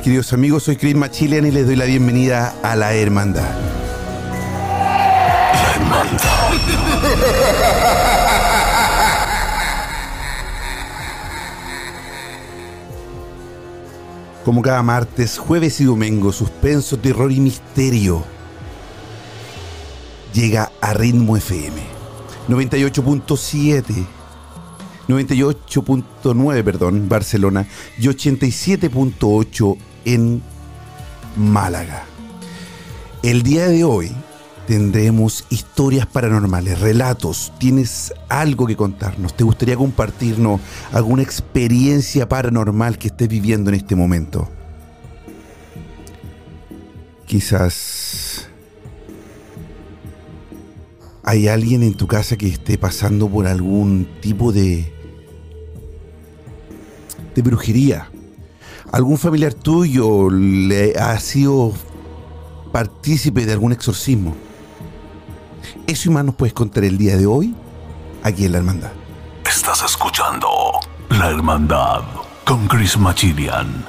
Queridos amigos. Soy Chris Machilian y les doy la bienvenida a la Hermandad. La Hermandad. Como cada martes, jueves y domingo, suspenso, terror y misterio. Llega a Ritmo FM 98.7, 98.9, perdón, Barcelona y 87.8 en Málaga. El día de hoy tendremos historias paranormales, relatos. ¿Tienes algo que contarnos? ¿Te gustaría compartirnos alguna experiencia paranormal que estés viviendo en este momento? Quizás hay alguien en tu casa que esté pasando por algún tipo de de brujería. Algún familiar tuyo le ha sido partícipe de algún exorcismo. Eso y más nos puedes contar el día de hoy aquí en la hermandad. Estás escuchando La Hermandad con Chris Machilian.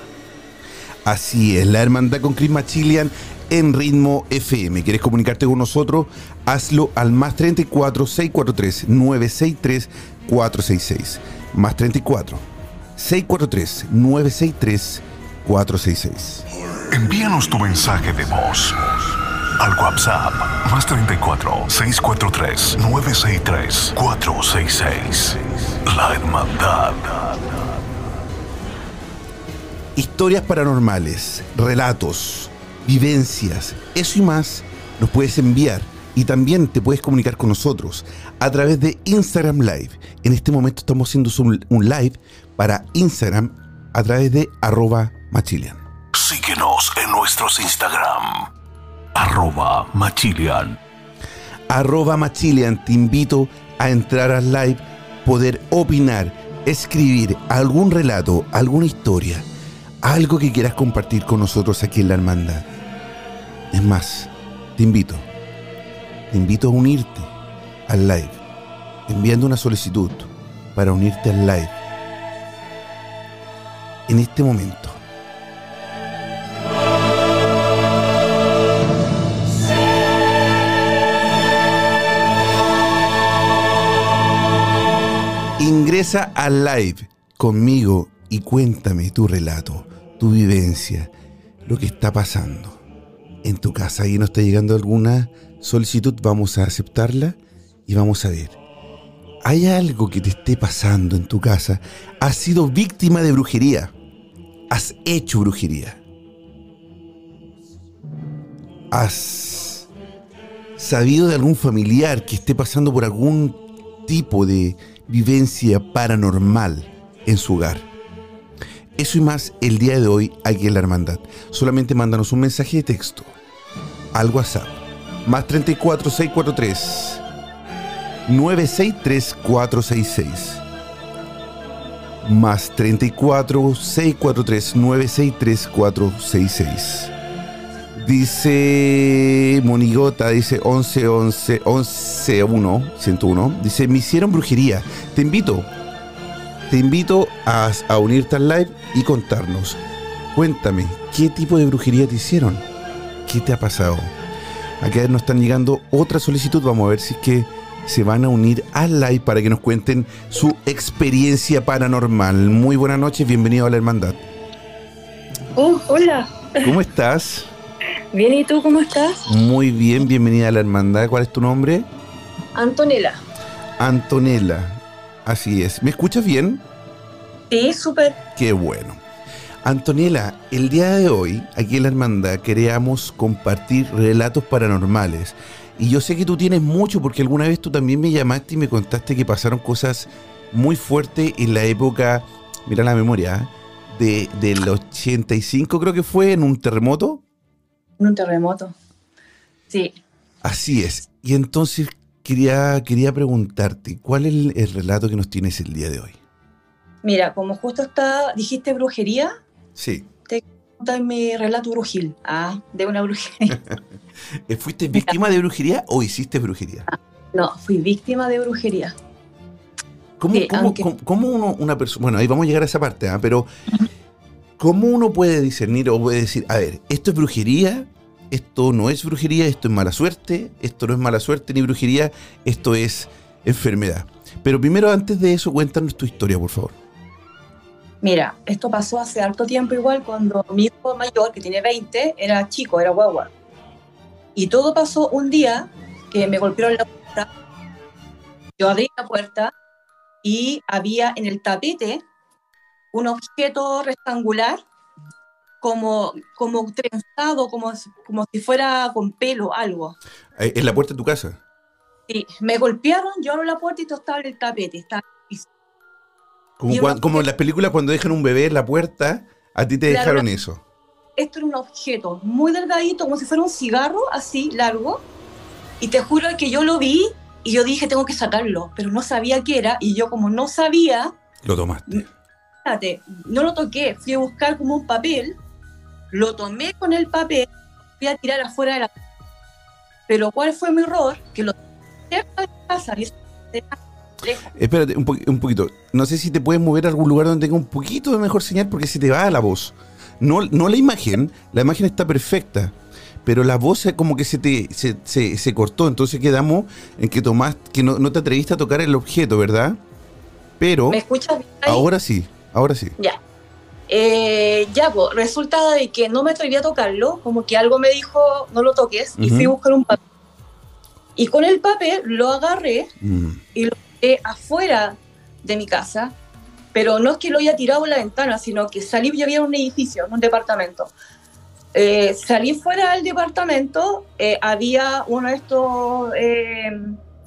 Así es, la hermandad con Chris Machilian en Ritmo FM. ¿Quieres comunicarte con nosotros? Hazlo al más 34 643 963 466. Más 34 643 963 466. Envíanos tu mensaje de voz al WhatsApp más 34 643 963 466. La Hermandad. Historias paranormales, relatos, vivencias, eso y más nos puedes enviar y también te puedes comunicar con nosotros a través de Instagram Live. En este momento estamos haciendo un, un live para Instagram a través de arroba machilian. Síguenos en nuestros Instagram. Arroba Machilian. Arroba machilian, te invito a entrar al live, poder opinar, escribir algún relato, alguna historia, algo que quieras compartir con nosotros aquí en la hermandad. Es más, te invito, te invito a unirte al live, enviando una solicitud para unirte al live. En este momento. Ingresa al live conmigo y cuéntame tu relato, tu vivencia, lo que está pasando. En tu casa ahí no está llegando alguna solicitud, vamos a aceptarla y vamos a ver. ¿Hay algo que te esté pasando en tu casa? ¿Has sido víctima de brujería? ¿Has hecho brujería? ¿Has sabido de algún familiar que esté pasando por algún tipo de vivencia paranormal en su hogar? Eso y más el día de hoy aquí en la hermandad. Solamente mándanos un mensaje de texto al WhatsApp. Más 34 643 963 466. Más 34 643 963 466. Dice Monigota, dice 11, 11, 11, 1, 101. Dice, me hicieron brujería. Te invito, te invito a, a unirte al live y contarnos. Cuéntame, ¿qué tipo de brujería te hicieron? ¿Qué te ha pasado? Acá nos están llegando otra solicitud. Vamos a ver si es que se van a unir al live para que nos cuenten su experiencia paranormal. Muy buenas noches, bienvenido a la hermandad. Oh, hola. ¿Cómo estás? Bien, ¿y tú cómo estás? Muy bien, bienvenida a la hermandad. ¿Cuál es tu nombre? Antonella. Antonella. Así es. ¿Me escuchas bien? Sí, súper. Qué bueno. Antonella, el día de hoy, aquí en la hermandad, queríamos compartir relatos paranormales. Y yo sé que tú tienes mucho, porque alguna vez tú también me llamaste y me contaste que pasaron cosas muy fuertes en la época, mira la memoria, ¿eh? de, del 85 creo que fue, en un terremoto. Un terremoto. Sí. Así es. Y entonces quería, quería preguntarte, ¿cuál es el, el relato que nos tienes el día de hoy? Mira, como justo está, dijiste brujería, Sí. está en mi relato brujil. Ah, de una brujería. Eh, ¿Fuiste víctima de brujería o hiciste brujería? No, fui víctima de brujería. ¿Cómo, Sí, cómo- aunque- cómo- cómo uno, una persona, bueno, ahí vamos a llegar a esa parte, ¿ah? pero ¿cómo uno puede discernir o puede decir, a ver, esto es brujería, esto no es brujería, esto es mala suerte, esto no es mala suerte ni brujería, esto es enfermedad? Pero primero, antes de eso, cuéntanos tu historia, por favor. Mira, esto pasó hace harto tiempo igual cuando mi hijo mayor, que tiene 20, era chico, era guagua. Y todo pasó un día que me golpearon la puerta. Yo abrí la puerta y había en el tapete un objeto rectangular como, como trenzado, como, como si fuera con pelo, algo. Eh, En la puerta de tu casa. Y me golpearon, yo abro la puerta y todo estaba en el tapete. Estaba en el piso. Como, Y cuan- uno- como en las películas cuando dejan un bebé en la puerta, a ti te Claro. dejaron eso. esto era un objeto muy delgadito, como si fuera un cigarro, así, largo. Y te juro que yo lo vi y yo dije, tengo que sacarlo, pero no sabía qué era. Y yo como no sabía, Lo tomaste. fíjate, no lo toqué. Fui a buscar como un papel, lo tomé con el papel, fui a tirar afuera de la Pero ¿cuál fue mi error? Que lo cerca de la casa, y eso era lejos. Espérate, un, po- un poquito. No sé si te puedes mover a algún lugar donde tenga un poquito de mejor señal porque se te va la voz. No, no la imagen, la imagen está perfecta, pero la voz como que se te se, se- se cortó. Entonces quedamos en que tomaste, que no, no te atreviste a tocar el objeto, ¿verdad? Pero ¿Me escuchas bien ahí? ahora sí, ahora sí. Ya. Eh, ya, pues, resulta de que no me atreví a tocarlo, como que algo me dijo, no lo toques, y Ujú. fui a buscar un papel. Y con el papel lo agarré Mm, y lo dejé afuera de mi casa, pero no es que lo haya tirado en la ventana, sino que salí, yo había un edificio, un departamento. Eh, salí fuera del departamento, eh, había uno de estos eh,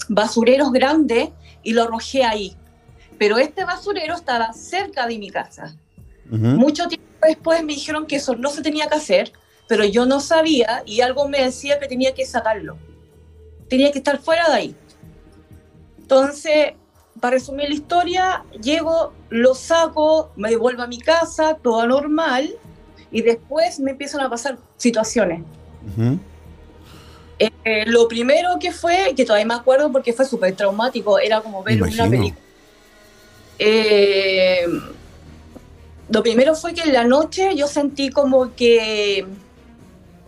basureros grandes y lo arrojé ahí. Pero este basurero estaba cerca de mi casa. Ujú. Mucho tiempo después me dijeron que eso no se tenía que hacer, pero yo no sabía y algo me decía que tenía que sacarlo. Tenía que estar fuera de ahí. Entonces, para resumir la historia, llego, lo saco, me devuelvo a mi casa, todo normal, y después me empiezan a pasar situaciones. Eh, lo primero que fue, que todavía me acuerdo porque fue súper traumático, era como ver una Imagino. película. Eh, lo primero fue que en la noche yo sentí como que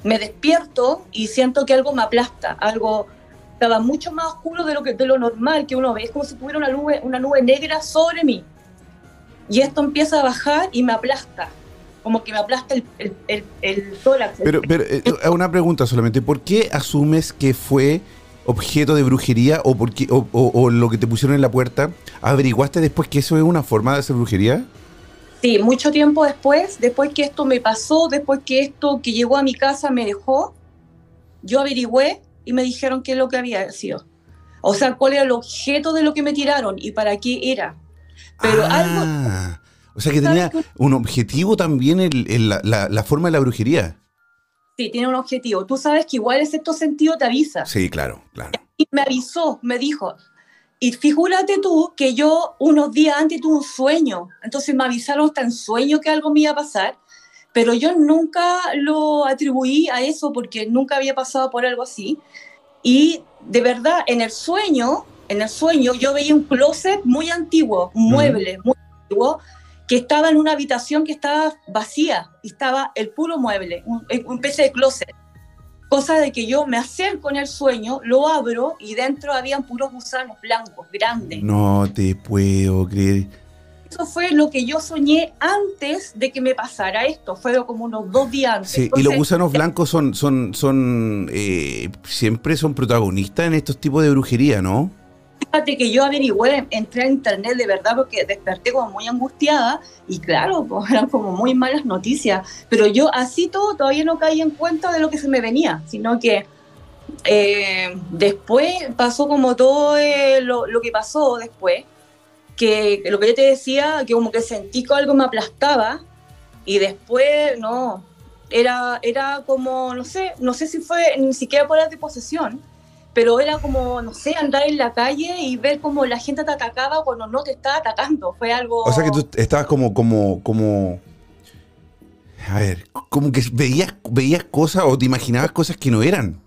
me despierto y siento que algo me aplasta, algo estaba mucho más oscuro de lo que de lo normal que uno ve, es como si tuviera una nube, una nube negra sobre mí. Y esto empieza a bajar y me aplasta, como que me aplasta el, el, el- el tórax. Pero, pero eh, eh, una pregunta solamente. ¿Por qué asumes que fue objeto de brujería o, porque, o, o- o lo que te pusieron en la puerta? ¿Averiguaste después que eso es una forma de hacer brujería? Sí, mucho tiempo después, después que esto me pasó, después que esto que llegó a mi casa me dejó, yo averigüé y me dijeron qué es lo que había sido. O sea, cuál era el objeto de lo que me tiraron y para qué era. Pero algo, Ah, O sea que ¿sabes tenía un objetivo también el- el- la, la- la forma de la brujería. sí, tiene un objetivo. Tú sabes que igual el sexto sentido te avisa. Sí, claro, claro. Y me avisó, me dijo. Y figúrate tú que yo unos días antes tuve un sueño. Entonces me avisaron hasta en sueño que algo me iba a pasar. pero yo nunca lo atribuí a eso porque nunca había pasado por algo así. Y de verdad, en el sueño, en el sueño yo veía un closet muy antiguo, un mueble muy antiguo, que estaba en una habitación que estaba vacía estaba el puro mueble, un, un de closet. Cosa de que yo me acerco en el sueño, lo abro y dentro habían puros gusanos blancos, grandes. No te puedo creer. Eso fue lo que yo soñé antes de que me pasara esto. Fue como unos dos días antes. Sí, y los gusanos blancos son, son, son, eh, siempre son protagonistas en estos tipos de brujería, ¿no? Fíjate que yo averigüé, entré a internet de verdad porque desperté como muy angustiada y claro, pues eran como muy malas noticias, pero yo así todo todavía no caí en cuenta de lo que se me venía, sino que eh, después pasó como todo eh, lo, lo, que pasó después, que, lo que yo te decía, que como que sentí que algo me aplastaba y después no, era, era como, no sé, no sé si fue ni siquiera por la de posesión, pero era como, no sé, andar en la calle y ver cómo la gente te atacaba cuando no te estaba atacando. Fue algo... O sea que tú estabas como, como, como... A ver, como que veías, veías cosas o te imaginabas cosas que no eran.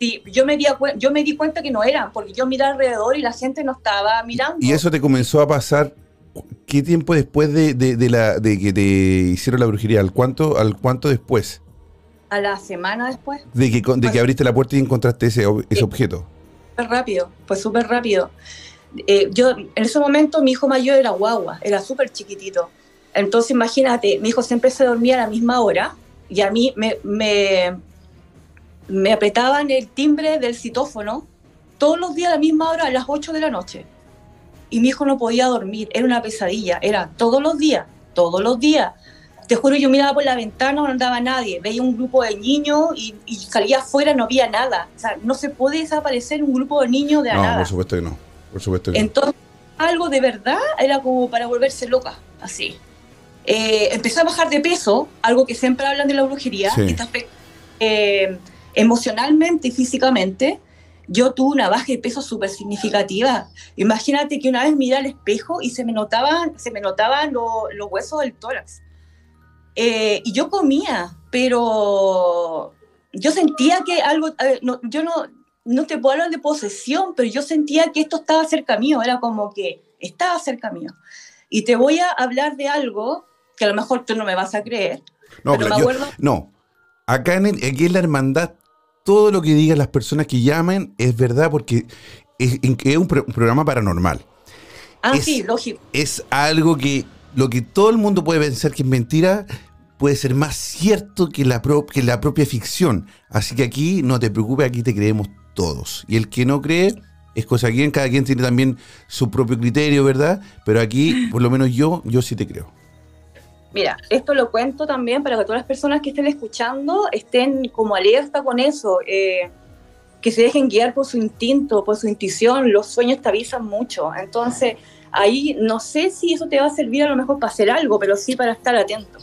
Sí, yo me, di, yo me di cuenta que no eran, porque yo miraba alrededor y la gente no estaba mirando. ¿Y eso te comenzó a pasar qué tiempo después de, de, de la, de que te hicieron la brujería? ¿Al cuánto, al cuánto después? A la semana después. De que, de que abriste la puerta y encontraste ese, ese objeto. Súper rápido, fue súper rápido. Eh, yo, en ese momento, mi hijo mayor era guagua, era súper chiquitito. Entonces, imagínate, mi hijo siempre se dormía a la misma hora y a mí me, me, me apretaban el timbre del citófono todos los días a la misma hora, a las 8 de la noche. Y mi hijo no podía dormir, era una pesadilla, era todos los días, todos los días te juro, yo miraba por la ventana, no andaba nadie, veía un grupo de niños y, y, salía afuera, no había nada. O sea, no se puede desaparecer un grupo de niños de no, nada. por supuesto que no. Por supuesto que Entonces, algo de verdad era como para volverse loca, así. Eh, empecé a bajar de peso, algo que siempre hablan de la brujería, Sí. eh, emocionalmente y físicamente. Yo tuve una baja de peso súper significativa. Imagínate que una vez miré al espejo y se me notaban, se me notaban lo- los huesos del tórax. Eh, y yo comía, pero yo sentía que algo, a ver, no, yo no, no te puedo hablar de posesión, pero yo sentía que esto estaba cerca mío, era como que estaba cerca mío. Y te voy a hablar de algo que a lo mejor tú no me vas a creer. No, pero me yo- acuerdo- no. Acá en, el- aquí en la hermandad, todo lo que digan las personas que llamen es verdad porque es, es un, pro- un programa paranormal. Ah, Es- sí, lógico. Es algo que lo que todo el mundo puede pensar que es mentira puede ser más cierto que la, pro- que la propia ficción. Así que aquí no te preocupes, aquí te creemos todos. Y el que no cree es cosa quien, cada quien tiene también su propio criterio, ¿verdad? Pero aquí, por lo menos yo, yo sí te creo. Mira, esto lo cuento también para que todas las personas que estén escuchando estén como alerta con eso, eh, que se dejen guiar por su instinto, por su intuición, los sueños te avisan mucho. Entonces, ahí no sé si eso te va a servir a lo mejor para hacer algo, pero sí para estar atento.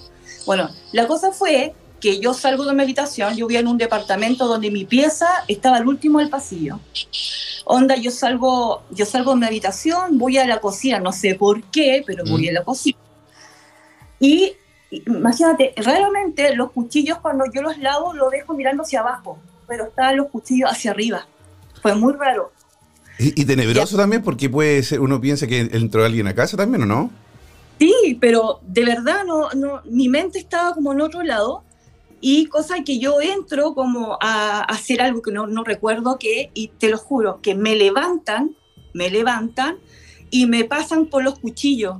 Bueno, la cosa fue que yo salgo de mi habitación, yo vivía en un departamento donde mi pieza estaba al último del pasillo. Onda, yo salgo, yo salgo de mi habitación, voy a la cocina, no sé por qué, pero voy Mm. a la cocina. Y imagínate, raramente los cuchillos cuando yo los lavo los dejo mirando hacia abajo, pero estaban los cuchillos hacia arriba. Fue muy raro. Y, y tenebroso también porque puede ser, uno piensa que entró alguien a casa también, ¿o no? Sí, pero de verdad no, no, mi mente estaba como en otro lado y cosa que yo entro como a, hacer algo que no, no recuerdo qué y te lo juro, que me levantan, me levantan y me pasan por los cuchillos.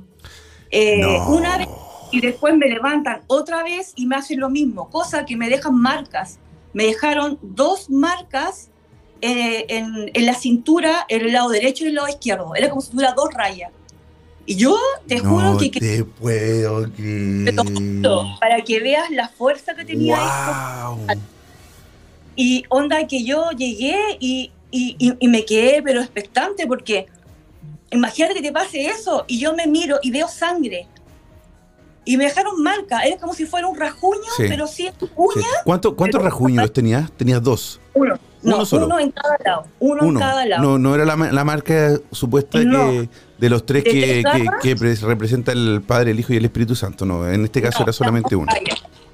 Eh, No. Una vez y después me levantan otra vez y me hacen lo mismo, cosa que me dejan marcas. Me dejaron dos marcas eh, en, en la cintura, en el lado derecho y el lado izquierdo. Era como si tuviera dos rayas. Y yo te juro que, que te puedo juro, para que veas la fuerza que tenía esto. Wow. Y onda que yo llegué y, y, y- y me quedé pero expectante porque imagínate que te pase eso y yo me miro y veo sangre. Y me dejaron marca, era como si fuera un rajuño, Sí. pero sí Sí. uña. ¿Cuánto, ¿Cuántos Pero- rajuños tenías? Tenías dos. Uno. No, Uno solo. uno en cada lado. Uno, en cada lado. No, no era la, la marca supuesta No. que, de los tres ¿De que, que, representa el Padre, el Hijo y el Espíritu Santo. No, en este caso No, era solamente uno.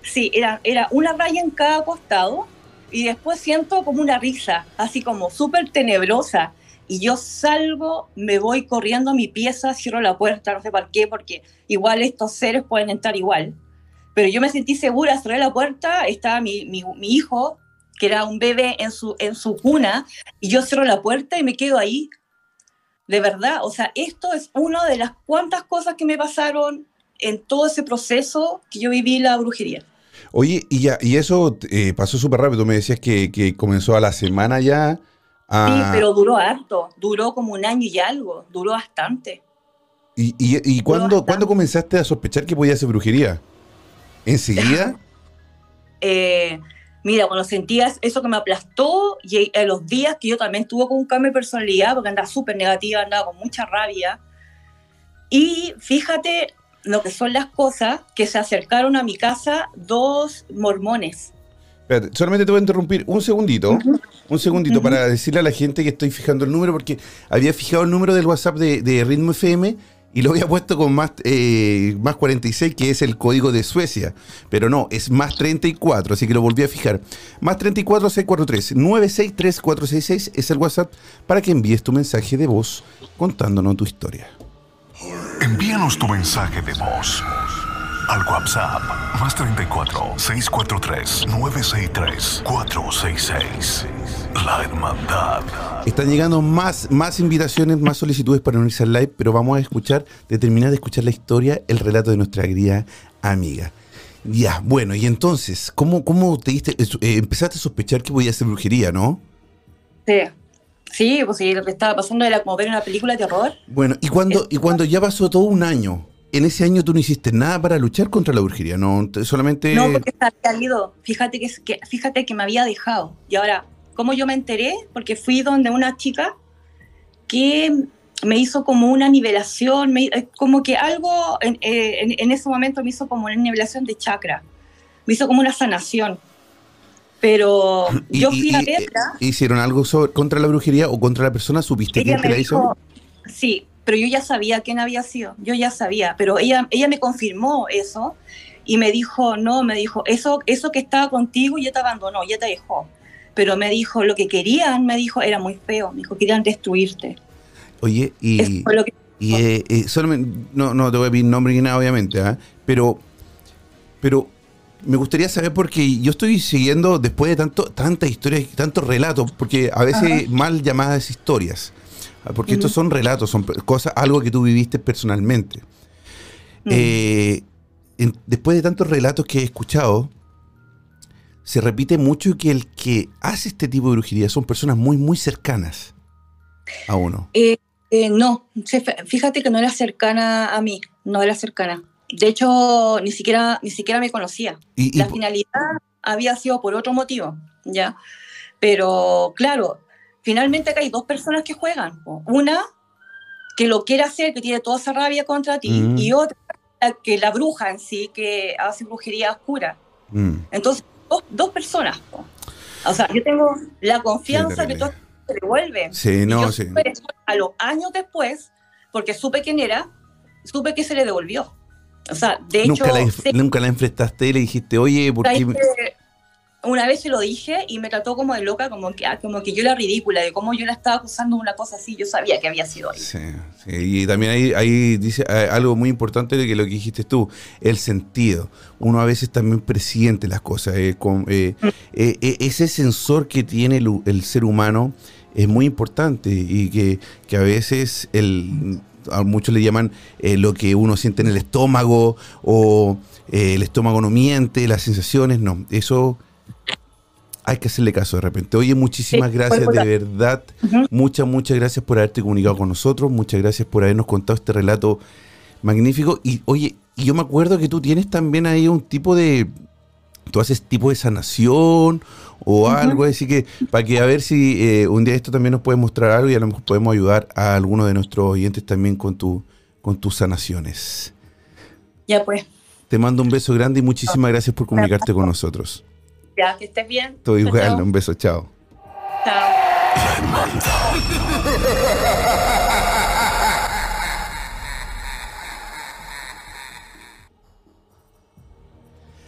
sí, era, era una raya en cada costado y después siento como una risa, así como súper tenebrosa. Y yo salgo, me voy corriendo a mi pieza, cierro la puerta, no sé por qué, porque igual estos seres pueden entrar igual. Pero yo me sentí segura, cerré la puerta, estaba mi, mi, mi hijo, que era un bebé en su, en su cuna, y yo cierro la puerta y me quedo ahí. De verdad, o sea, esto es una de las cuantas cosas que me pasaron en todo ese proceso que yo viví la brujería. Oye, y ya, y eso eh, pasó súper rápido. Me decías que, que, comenzó a la semana ya. Sí, pero duró harto. Duró como un año y algo. Duró bastante. ¿Y, y, y cuándo, ¿cuándo comenzaste a sospechar que podía ser brujería? ¿Enseguida? eh, mira, cuando sentías eso que me aplastó, y en los días que yo también tuve con un cambio de personalidad, porque andaba súper negativa, andaba con mucha rabia. Y fíjate lo que son las cosas que se acercaron a mi casa dos mormones. Espérate, solamente te voy a interrumpir un segundito, uh -huh. un segundito uh -huh. para decirle a la gente que estoy fijando el número, porque había fijado el número del WhatsApp de, de Ritmo FM y lo había puesto con más, eh, más 46, que es el código de Suecia. Pero no, es más 34, así que lo volví a fijar. Más 34 643 963 466 es el WhatsApp para que envíes tu mensaje de voz contándonos tu historia. Envíanos tu mensaje de voz al WhatsApp más 34 643 963 466. La Hermandad. Están llegando más, más invitaciones, más solicitudes para unirse al live, pero vamos a escuchar, de terminar de escuchar la historia, el relato de nuestra querida amiga. Ya, bueno, y entonces, ¿cómo, cómo te diste, eh, empezaste a sospechar que podía ser brujería, no? Sí. Sí, pues sí, lo que estaba pasando era como ver una película de terror. Bueno, y cuando, y cuando ya pasó todo un año, en ese año tú no hiciste nada para luchar contra la brujería, ¿no? Solamente... No, porque había ido. Fíjate que, que, fíjate que me había dejado. Y ahora, ¿cómo yo me enteré? Porque fui donde una chica que me hizo como una nivelación, me, como que algo en, en, en, ese momento me hizo como una nivelación de chakra. Me hizo como una sanación. Pero ¿Y, yo fui y, a verla. ¿Hicieron algo sobre, contra la brujería o contra la persona? ¿Supiste quién te la hizo? Sí, pero yo ya sabía quién había sido, yo ya sabía, pero ella, ella me confirmó eso y me dijo, no, me dijo, eso, eso que estaba contigo ya te abandonó, ya te dejó. Pero me dijo, lo que querían, me dijo, era muy feo, me dijo, querían destruirte. Oye, y, que y eh, eh, solamente, no, no te voy a pedir nombre ni nada, obviamente, ¿eh? pero, pero me gustaría saber porque yo estoy siguiendo después de tanto, tantas historias, tantos relatos, porque a veces Ajá. mal llamadas historias porque uh -huh. estos son relatos, son cosas, algo que tú viviste personalmente. Uh -huh. eh, en, después de tantos relatos que he escuchado, se repite mucho que el que hace este tipo de brujería son personas muy, muy cercanas a uno. Eh, eh, no, fíjate que no era cercana a mí, no era cercana. De hecho, ni siquiera, ni siquiera me conocía. ¿Y, y La finalidad había sido por otro motivo, ¿ya? Pero, claro, finalmente acá hay dos personas que juegan. Una que lo quiere hacer, que tiene toda esa rabia contra ti, mm. y otra que la bruja en sí, que hace brujería oscura. Mm. Entonces, dos, dos personas. O sea, yo tengo la confianza que todo se devuelve. Sí, no, yo sí. Supe, a los años después, porque supe quién era, supe que se le devolvió. O sea, de nunca hecho... La, se, nunca la enfrentaste y le dijiste, oye, ¿por qué...? Una vez se lo dije y me trató como de loca, como que, ah, como que yo era ridícula, de cómo yo la estaba acusando de una cosa así, yo sabía que había sido ahí. Sí, sí. y también ahí, ahí dice eh, algo muy importante de que lo que dijiste tú, el sentido. Uno a veces también presiente las cosas. Eh, con, eh, mm. ese sensor que tiene el, el, ser humano es muy importante y que, que a veces el, a muchos le llaman lo que uno siente en el estómago o el estómago no miente, las sensaciones, no, eso hay que hacerle caso de repente. Oye, muchísimas sí, gracias, de verdad. Uh -huh. Muchas, muchas gracias por haberte comunicado con nosotros. Muchas gracias por habernos contado este relato magnífico. Y oye, y yo me acuerdo que tú tienes también ahí un tipo de. Tú haces tipo de sanación o uh -huh. algo, así que para que a ver si eh, un día esto también nos puede mostrar algo y a lo mejor podemos ayudar a algunos de nuestros oyentes también con, tu, con tus sanaciones. Ya pues. Te mando un beso grande y muchísimas gracias por comunicarte con nosotros. Ya, que estés bien. Todo igual, un beso, chao. Chao.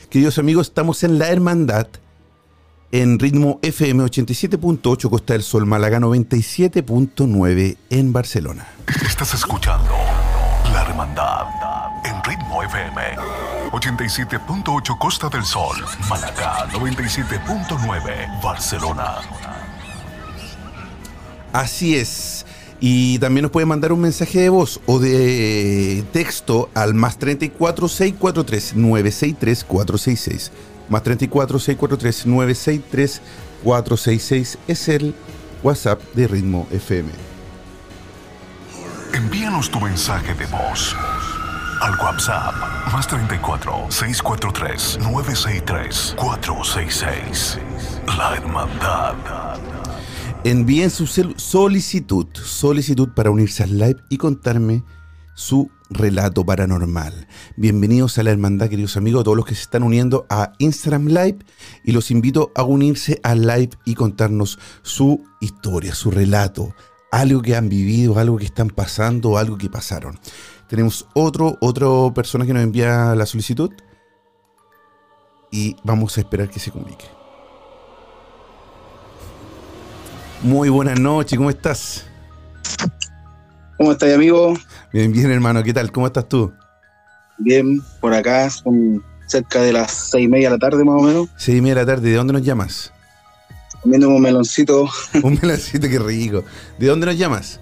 Queridos amigos, estamos en La Hermandad, en ritmo FM 87.8 Costa del Sol, Málaga 97.9 en Barcelona. Estás escuchando La Hermandad ritmo FM 87.8 Costa del Sol, Málaga 97.9 Barcelona. Así es. Y también nos puede mandar un mensaje de voz o de texto al más 34 643 963 466. Más 34 643 963 466 es el WhatsApp de Ritmo FM. Envíanos tu mensaje de voz al WhatsApp más 34 643 963 466. La Hermandad. Envíen su solicitud, solicitud para unirse al live y contarme su relato paranormal. Bienvenidos a la hermandad, queridos amigos, todos los que se están uniendo a Instagram Live y los invito a unirse al live y contarnos su historia, su relato, algo que han vivido, algo que están pasando algo que pasaron. Tenemos otro, otro persona que nos envía la solicitud y vamos a esperar que se comunique. Muy buenas noches, ¿cómo estás? ¿Cómo estás, amigo? Bien, bien, hermano, ¿qué tal? ¿Cómo estás tú? Bien, por acá son cerca de las seis y media de la tarde más o menos, Seis y media de la tarde, ¿de dónde nos llamas? comiendo un meloncito Un meloncito, qué rico. ¿De dónde nos llamas?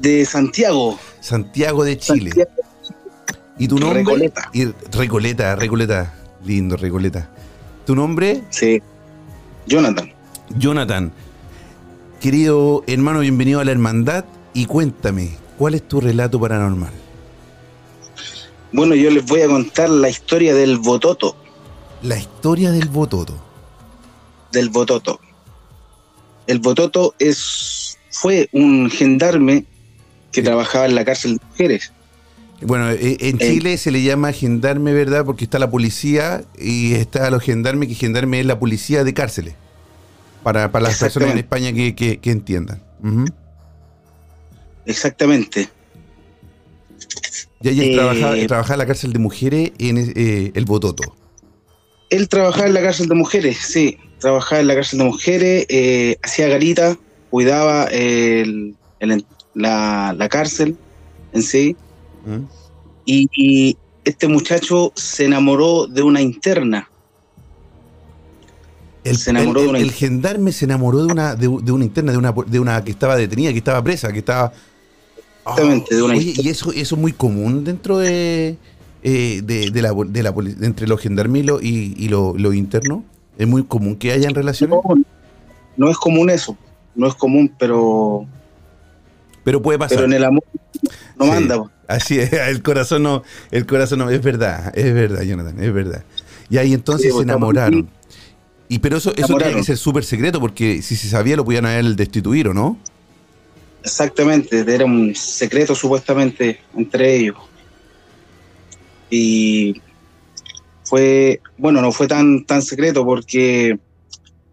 De Santiago. Santiago de Chile. Santiago. ¿Y tu nombre? Recoleta. Y Recoleta, Recoleta. Lindo, Recoleta. ¿Tu nombre? Sí. Jonathan. Jonathan. Querido hermano, bienvenido a la hermandad y cuéntame, ¿cuál es tu relato paranormal? Bueno, yo les voy a contar la historia del Bototo. La historia del Bototo. Del Bototo. El Bototo es, fue un gendarme que trabajaba en la cárcel de mujeres. Bueno, eh, en Eh. Chile se le llama gendarme, ¿verdad? Porque está la policía y está los gendarmes, que gendarme es la policía de cárceles. Para, para las personas en España que, que- que entiendan. Exactamente. Y ahí él Eh. trabajaba, trabajaba en la cárcel de mujeres en eh, el Bototo. Él trabajaba en la cárcel de mujeres, sí. Trabajaba en la cárcel de mujeres, hacía garita, cuidaba el- el- la, la cárcel en sí. ¿Mm? Y, y este muchacho se enamoró de una interna. El, Se enamoró el- de una el inter- gendarme se enamoró de una, de, de una interna, de una, de una que estaba detenida, que estaba presa, que estaba. Exactamente, de una Oye, inter- y eso, eso es muy común dentro de, eh, de, de la, de la entre los gendarmes y lo, y, y lo, lo interno. Es muy común que hayan relaciones, No, no es común eso, no es común, pero, pero puede pasar. pero en el amor no Sí. manda. po. Así es, el corazón no, el corazón no, es verdad, es verdad, Jonathan, es verdad. Y ahí entonces Sí, se pues, enamoraron. Y pero eso, eso enamoraron. que ser súper secreto, porque si se sabía lo podían haber destituido, ¿no? Exactamente, era un secreto supuestamente entre ellos. Y fue, bueno, no fue tan, tan secreto porque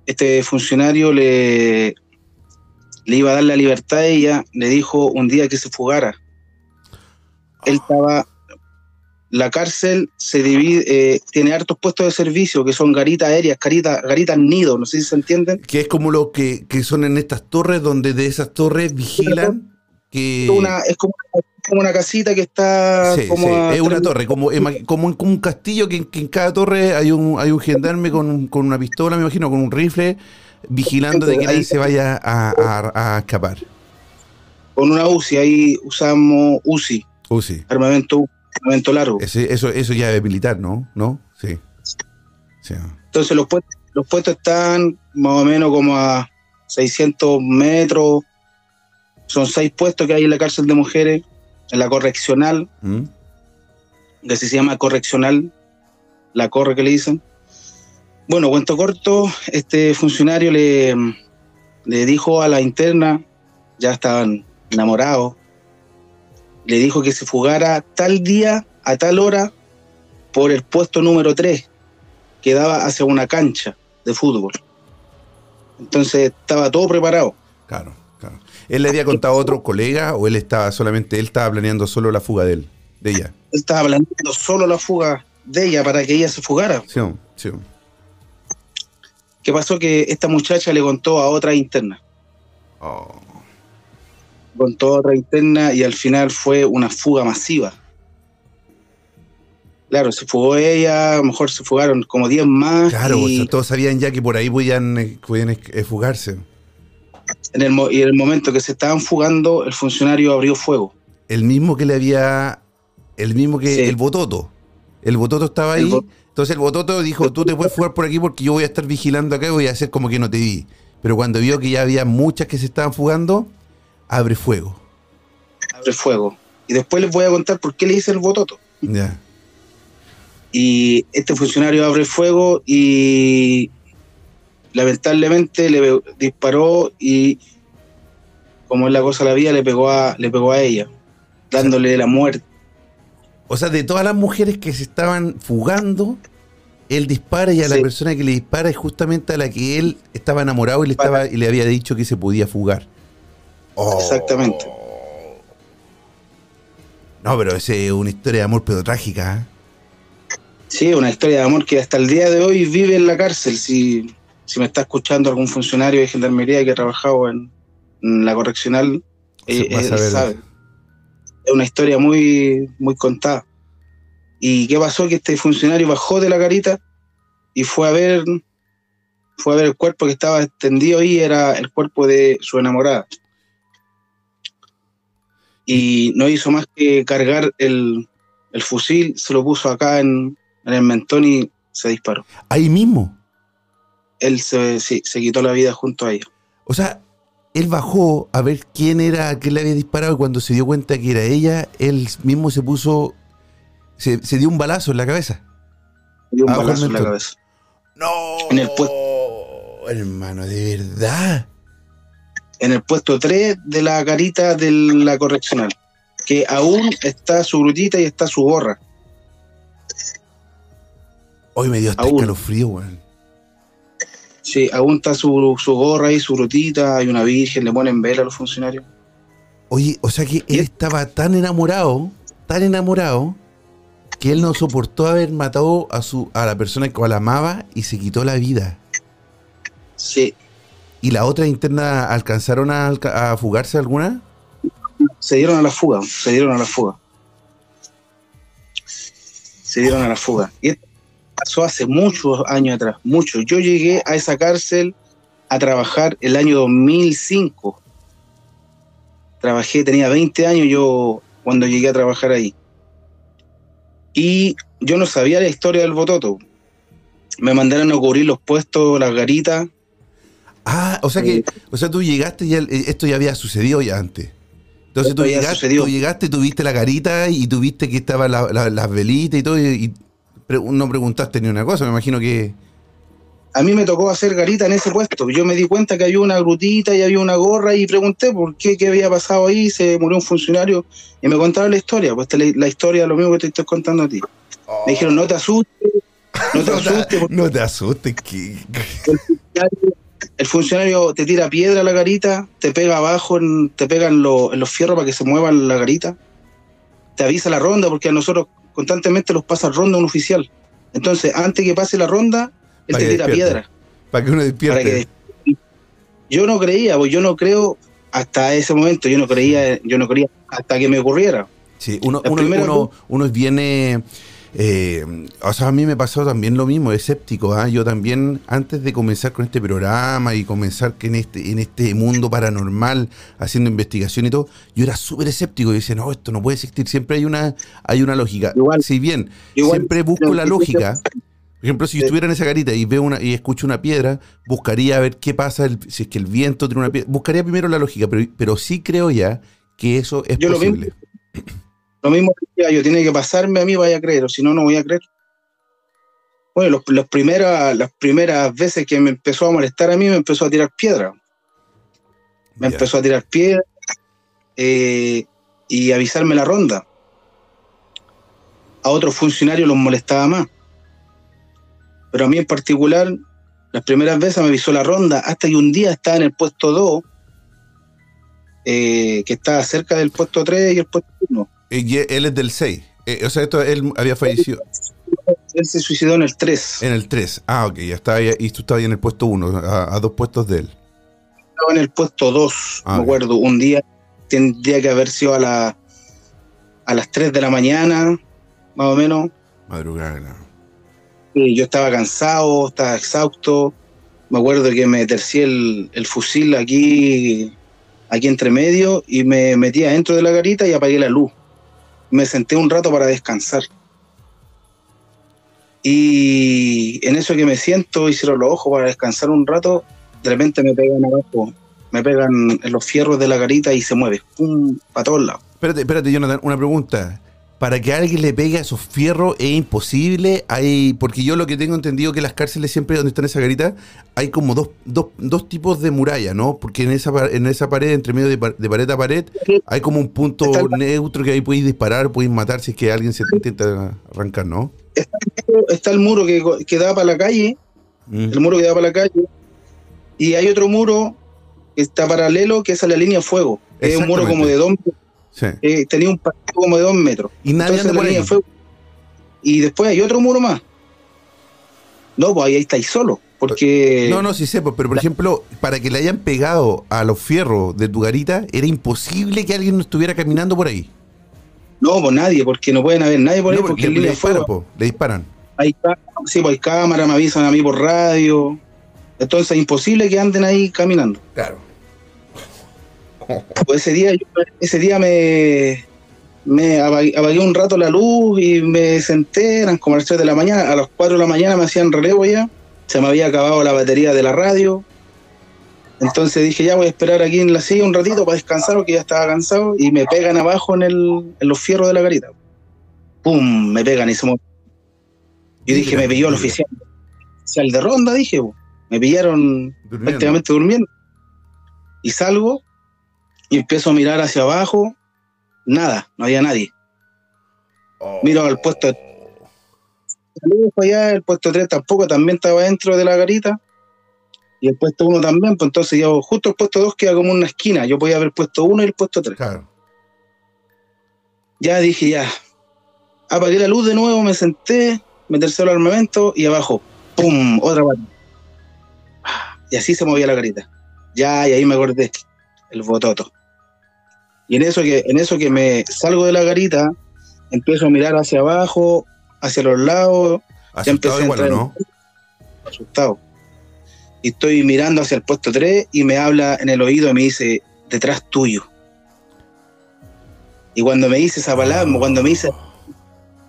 este funcionario le, le iba a dar la libertad a ella, le dijo un día que se fugara. Él estaba, la cárcel se divide, eh, tiene hartos puestos de servicio que son garitas aéreas, garitas, garitas nido, no sé si se entienden. Que es como lo que, que son en estas torres, donde de esas torres vigilan que... Una, es como, como una casita que está Sí, como sí, es una torre, como, como, un- como un castillo que, en- que en cada torre hay un, hay un gendarme con, con una pistola, me imagino, con un rifle, vigilando de que nadie se vaya a, a- a escapar. con una UCI, ahí usamos UCI, armamento, armamento largo. Ese- eso, eso ya es militar, ¿no? ¿No? Sí. Sí. Entonces los puestos, los puestos están más o menos como a 600 metros, son seis puestos que hay en la cárcel de mujeres, en la correccional, ¿Mm? que se llama correccional, la corre que le dicen. Bueno, cuento corto, este funcionario le, le dijo a la interna, ya estaban enamorados, le dijo que se fugara tal día, a tal hora, por el puesto número 3, que daba hacia una cancha de fútbol. Entonces estaba todo preparado. Claro, claro. ¿Él le había contado a otro colega o él estaba solamente, él estaba planeando solo la fuga de él, de ella? Él estaba planeando solo la fuga de ella para que ella se fugara. Sí, sí. ¿Qué pasó? Que esta muchacha le contó a otra interna. Oh. Contó a otra interna y al final fue una fuga masiva. Claro, se fugó ella, a lo mejor se fugaron como 10 más. Claro, y, o sea, todos sabían ya que por ahí podían, eh, podían eh, fugarse. en el, y en el momento que se estaban fugando, el funcionario abrió fuego. El mismo que le había. El mismo que Sí. el Bototo. El Bototo estaba El ahí. Entonces el Bototo dijo: Tú te puedes fugar por aquí porque yo voy a estar vigilando acá y voy a hacer como que no te vi. Pero cuando vio que ya había muchas que se estaban fugando, abre fuego. Abre fuego. Y después les voy a contar por qué le hice el bototo. Ya. Y este funcionario abre fuego y lamentablemente le disparó y como es la cosa de la vida, le pegó a, le pegó a ella, dándole la muerte. O sea, de todas las mujeres que se estaban fugando, él dispara y a la Sí. persona que le dispara es justamente a la que él estaba enamorado y le, estaba, y le había dicho que se podía fugar. Oh. Exactamente. No, pero es una historia de amor pero trágica. ¿eh? Sí, una historia de amor que hasta el día de hoy vive en la cárcel. Si, si me está escuchando algún funcionario de gendarmería que ha trabajado en, en la correccional, eh, él saber. sabe. Es una historia muy, muy contada. ¿Y qué pasó? Que este funcionario bajó de la carita y fue a ver, fue a ver el cuerpo que estaba extendido ahí, era el cuerpo de su enamorada. Y no hizo más que cargar el, el fusil, se lo puso acá en, en el mentón y se disparó. Ahí mismo. Él se, sí, se quitó la vida junto a ella. O sea, él bajó a ver quién era, quién le había disparado y cuando se dio cuenta que era ella, él mismo se puso, se, se dio un balazo en la cabeza. Le dio un balazo en la cabeza. No. En el puesto. Hermano, de verdad. En el puesto 3 de la carita de la correccional. Que aún está su brutita y está su gorra. Hoy me dio hasta escalofrío, weón. Sí, aún está su, su gorra y su brutita. Hay una virgen, le ponen vela a los funcionarios. Oye, o sea que él estaba tan enamorado, tan enamorado, que él no soportó haber matado a su a la persona que la amaba y se quitó la vida. Sí, ¿Y la otra interna alcanzaron a, fugarse alguna? se dieron a la fuga. Se dieron a la fuga. Se dieron a la fuga. Y pasó hace muchos años atrás. Muchos. Yo llegué a esa cárcel a trabajar el año 2005. Trabajé, tenía 20 años yo cuando llegué a trabajar ahí. Y yo no sabía la historia del bototo. Me mandaron a cubrir los puestos, las garitas. Ah, o sea que, o sea, tú llegaste y ya- eh, esto ya había sucedido ya antes. Entonces tú llegaste, tú llegaste, tuviste la carita y tuviste que estaban la- la- las velitas y todo, y pre- no preguntaste ni una cosa, me imagino que. A mí me tocó hacer garita en ese puesto. Yo me di cuenta que había una grutita y había una gorra y pregunté por qué, qué había pasado ahí. Se murió un funcionario y me contaron la historia. Pues la, historia, lo mismo que te estoy contando a ti. Me dijeron, no te asustes, no te asustes, porque no te asustes, que. el funcionario te tira piedra a la garita, te pega abajo, en- te pega en, lo- en los fierros para que se muevan la garita, te avisa la ronda, porque a nosotros constantemente los pasa ronda un oficial. Entonces, antes que pase la ronda, él te tira piedra. Para que uno para despierte. que yo no creía, pues yo no creo hasta ese momento, yo no creía, yo no creía hasta que me ocurriera. Sí, uno, uno, uno, uno viene. Eh, o sea, a mí me pasó también lo mismo, escéptico. ¿ah? Yo también, antes de comenzar con este programa y comenzar que en este, en este mundo paranormal, haciendo investigación y todo, yo era súper escéptico y decía, no, esto no puede existir. Siempre hay una, hay una lógica. Igual. si bien Igual, siempre busco la lógica. Por ejemplo, si yo estuviera en esa carita y veo una y escucho una piedra, buscaría ver qué pasa, el- si es que el viento tiene una piedra. Buscaría primero la lógica, pero, pero sí creo ya que eso es Yo posible. Lo mismo decía yo, tiene que pasarme a mí, vaya a creer, o si no, no voy a creer. Bueno, los, los primeras, las primeras veces que me empezó a molestar a mí, me empezó a tirar piedra. Me empezó a tirar piedra eh, y avisarme la ronda. A otros funcionarios los molestaba más. Pero a mí en particular, las primeras veces me avisó la ronda, hasta que un día estaba en el puesto 2, eh, que estaba cerca del puesto 3 y el puesto 1. Eh, él es del 6. Eh, o sea, esto, él había fallecido. él se suicidó en el 3. En el 3. Ah, ok, ya estaba ahí, y tú estabas ahí en el puesto 1, a, a dos puestos de él. Estaba en el puesto 2, Ah, me acuerdo. Un día tendría que haber sido a, la, a las 3 de la mañana, más o menos. Madrugada, claro. Y yo estaba cansado, estaba exhausto. Me acuerdo que me tercié el, el fusil aquí, aquí entre medio y me metí adentro de la garita y apagué la luz. Me senté un rato para descansar. Y en eso que me siento y cierro los ojos para descansar un rato, de repente me pegan abajo, me pegan en los fierros de la garita y se mueve, pum, para todos lados. Espérate, espérate, Jonathan, una pregunta. Para que alguien le pegue a esos fierros es imposible. Hay, porque yo lo que tengo entendido que las cárceles siempre donde están esas garitas hay como dos, dos, dos tipos de muralla, ¿no? Porque en esa, en esa pared, entre medio de, de pared a pared, hay como un punto neutro que ahí podéis disparar, podéis matar si es que alguien se te intenta arrancar, ¿no? Está el muro que, que da para la calle, Mm. el muro que da para la calle, y hay otro muro que está paralelo, que es a la línea de fuego. Es un muro como de dos Sí. eh, tenía un patio como de dos metros. Y nadie Entonces, por ahí. fuego. Y después hay otro muro más. No, pues ahí estáis solo. Porque No, no, sí sé, pues, pero por ejemplo, para que le hayan pegado a los fierros de tu garita, era imposible que alguien no estuviera caminando por ahí. no, pues nadie, porque no pueden haber nadie por ahí, porque le, le disparan, po, le disparan. hay, sí, pues hay cámaras, me avisan a mí por radio. Entonces es imposible que anden ahí caminando. Claro. Pues ese día, yo- ese día me, me apagué, un rato la luz y me senté, eran como las 3 de la mañana, a las 4 de la mañana me hacían relevo ya, se me había acabado la batería de la radio. Entonces dije, ya voy a esperar aquí en la silla un ratito para descansar porque ya estaba cansado y me pegan abajo en, el, en los fierros de la garita. ¡Pum! Me pegan y se mueven. Yo dije, me pilló el oficial, oficial de ronda, dije, po. me pillaron Durmiendo. prácticamente durmiendo. Y salgo y empiezo a mirar hacia abajo. Nada, no había nadie. Miro al puesto allá, el puesto 3 tampoco, también estaba dentro de la garita. Y el puesto 1 también, pues entonces yo, justo el puesto 2 queda como una esquina. Yo podía el puesto 1 y el puesto 3. Claro. Ya dije, ya. Apagué la luz de nuevo, me senté, me tercé el armamento y abajo, ¡pum! Otra pata. Y así se movía la garita. Ya, y ahí me acordé, el bototo. Y en eso que, en eso que me salgo de la garita, empiezo a mirar hacia abajo, hacia los lados, Asustado empecé a igual, ¿o entrar ¿no? asustado. Y estoy mirando hacia el puesto 3 y me habla en el oído y me dice, detrás tuyo. Y cuando me dice esa palabra, cuando me dice,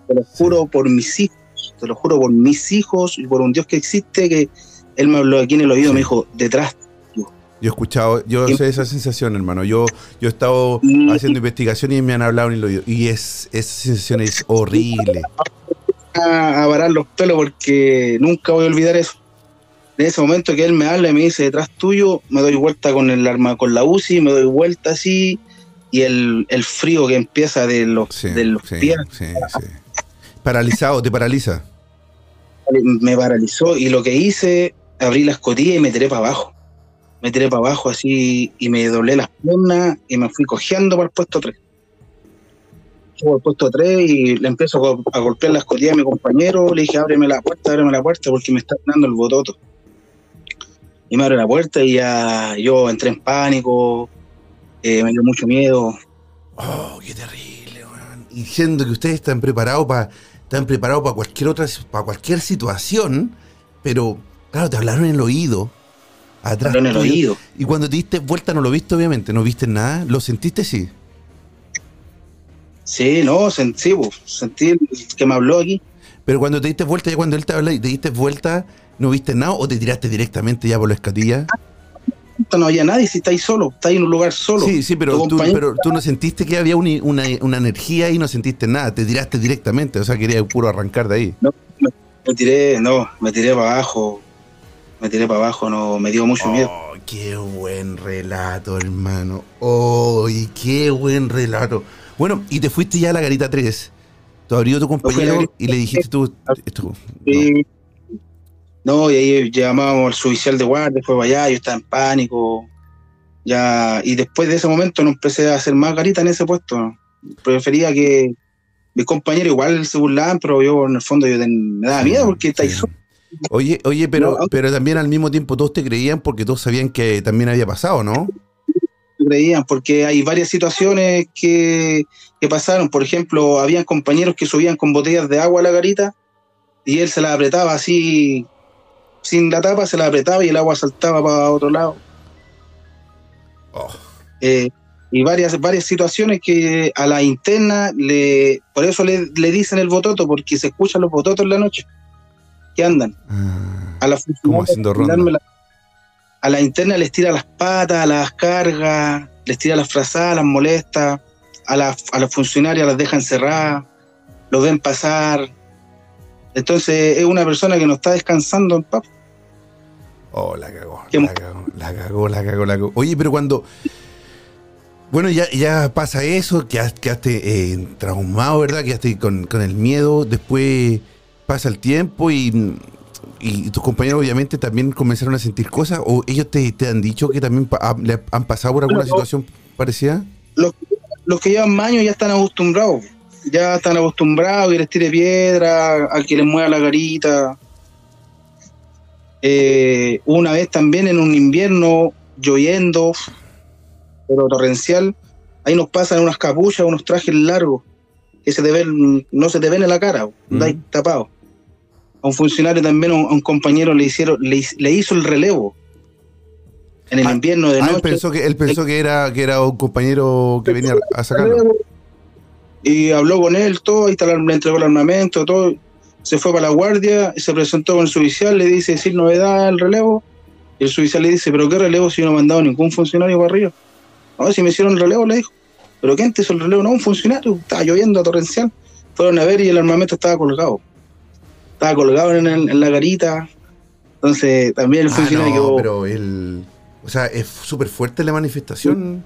te lo juro por mis hijos, te lo juro por mis hijos y por un Dios que existe, que él me habló aquí en el oído, Sí. me dijo, detrás. Yo he escuchado, yo Y- sé esa sensación, hermano. Yo, yo he estado Y- haciendo investigación y me han hablado el oído. Y es, esa sensación es horrible. a, parar los pelos porque nunca voy a olvidar eso. En ese momento que él me habla y me dice detrás tuyo, me doy vuelta con el arma, con la UCI, me doy vuelta así, y el, el frío que empieza de los, Sí, de los sí, pies sí, sí. Paralizado, te paraliza. me paralizó. Y lo que hice, abrí la escotilla y me tiré para abajo. Me tiré para abajo así y me doblé las piernas y me fui cojeando para el puesto 3. Subo al puesto 3 y le empiezo a, go- a golpear la escotilla a mi compañero. Le dije, ábreme la puerta, ábreme la puerta porque me está dando el bototo. Y me abre la puerta y ya yo entré en pánico, eh, me dio mucho miedo. Oh, qué terrible, weón. Y diciendo que ustedes están preparados para están preparados para cualquier otra para cualquier situación, pero claro, te hablaron en el oído. Atrás en el oído. Y cuando te diste vuelta no lo viste, obviamente, no viste nada, lo sentiste sí. Sí, no, sentí, sentí que me habló aquí. Pero cuando te diste vuelta, ya cuando él te habla y te diste vuelta, ¿no viste nada o te tiraste directamente ya por la escatilla? No había nadie, si estáis solo, estáis en un lugar solo. Sí, sí, pero tú, pero tú no sentiste que había uni- una, una energía y no sentiste nada, te tiraste directamente, o sea, querías puro arrancar de ahí. Me tiré, no, me tiré para abajo. Me tiré para abajo, no, me dio mucho miedo. Oh, qué buen relato, hermano. Oh, y qué buen relato. Bueno, y te fuiste ya a la garita 3. Te abrió tu compañero y le dijiste tú, esto, no. Y ahí llamamos al suboficial de guardia, fue para allá, yo estaba en pánico. Ya, y después de ese momento no empecé a hacer más garita en ese puesto. Prefería que mis compañeros igual se burlaban, pero yo en el fondo yo me daba miedo porque estáis Sí. solo. Oye, oye, pero, pero también al mismo tiempo todos te creían porque todos sabían que también había pasado, ¿no? creían, porque hay varias situaciones que, que pasaron. Por ejemplo, habían compañeros que subían con botellas de agua a la garita y él se la apretaba así, sin la tapa, se la apretaba y el agua saltaba para otro lado. Oh. Eh, y varias, varias situaciones que a la interna, le, por eso le, le dicen el bototo, porque se escuchan los bototos en la noche que andan. Ah, A la Como haciendo ronda. a la interna les tira las patas, las cargas, les tira las frazadas, las molesta, a las a las funcionarias las deja encerradas, los ven pasar. Entonces es una persona que no está descansando en paz. oh, la cagó, la cagó, la cagó, la cagó, la cagó. Oye, pero cuando. Bueno, ya, ya pasa eso, quedaste, quedaste eh, traumado, ¿verdad? Quedaste con, con el miedo, después pasa el tiempo y, y tus compañeros obviamente también comenzaron a sentir cosas, o ellos te, te han dicho que también pa- ha- le han pasado por alguna Bueno, situación parecida. Los, los que llevan años ya están acostumbrados. Ya están acostumbrados a que les tire piedra, a que les mueva la garita. Eh, una vez también en un invierno lloviendo, pero torrencial, ahí nos pasan unas capuchas, unos trajes largos que se te ven, no se te ven en la cara, tapados. A un funcionario también, a un, a un compañero le hicieron, le, le hizo el relevo en el Ah, invierno de Ah, él noche. pensó que, él pensó que era, que era un compañero que venía a sacarlo. Y habló con él, todo, está, le entregó el armamento, todo. Se fue para la guardia, y se presentó con el suboficial, le dice, sin novedad el relevo. Y el suboficial le dice, ¿pero qué relevo si yo no he mandado ningún funcionario para arriba? No, si me hicieron el relevo, le dijo. ¿Pero quién te hizo el relevo? No, un funcionario, estaba lloviendo a torrencial. Fueron a ver y el armamento estaba colgado. Estaba colgado en, el- en la garita. Entonces, también el Ah, funcionario no, quedó- pero él. O sea, es súper fuerte la manifestación.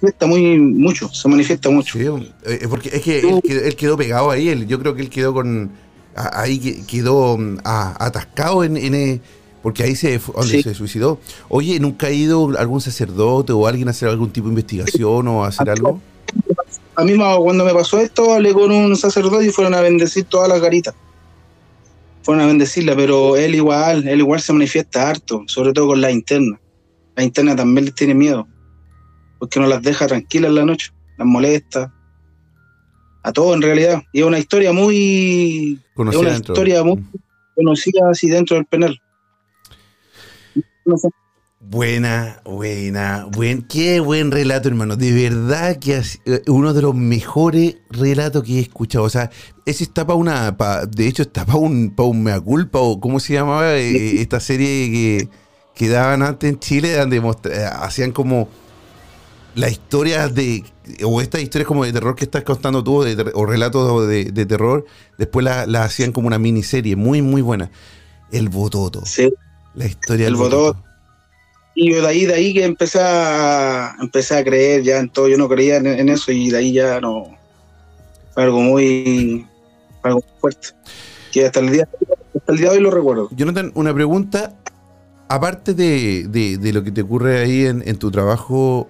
manifiesta muy mucho, se manifiesta mucho. Sí, eh, porque es que él quedó, él quedó pegado ahí. él- yo creo que él quedó con. Ahí que- quedó mm, atascado en. en, eh, porque ahí se, Sí. se suicidó. Oye, ¿nunca ha ido algún sacerdote o alguien a hacer algún tipo de investigación o a hacer algo? A mí cuando me pasó esto, hablé con un sacerdote y fueron a bendecir todas las garitas. Fueron a bendecirla, pero él igual, él igual se manifiesta harto, sobre todo con la interna. La interna también les tiene miedo, porque no las deja tranquilas en la noche, las molesta. A todo en realidad. Y es una historia muy, es Conocida una dentro. historia muy Mm. conocida así dentro del penal. No sé. Buena, buena, buen, qué buen relato, hermano. De verdad que es eh, uno de los mejores relatos que he escuchado. O sea, ese está para una, pa- de hecho está para un, pa un mea culpa o cómo se llamaba eh, esta serie que, que daban antes en Chile, donde eh, hacían como las historias de, o estas historias como de terror que estás contando tú, de o relatos de, de terror, después la, la hacían como una miniserie, muy, muy buena. El Bototo, Sí. la historia El del Bototo. Y yo de ahí, de ahí que empecé a, empecé a creer ya en todo. Yo no creía en, eso y de ahí ya no. Fue algo muy. algo fuerte. Que hasta el día, hasta el día de hoy lo recuerdo. Jonathan, una pregunta. Aparte de, de- lo que te ocurre ahí en, en tu trabajo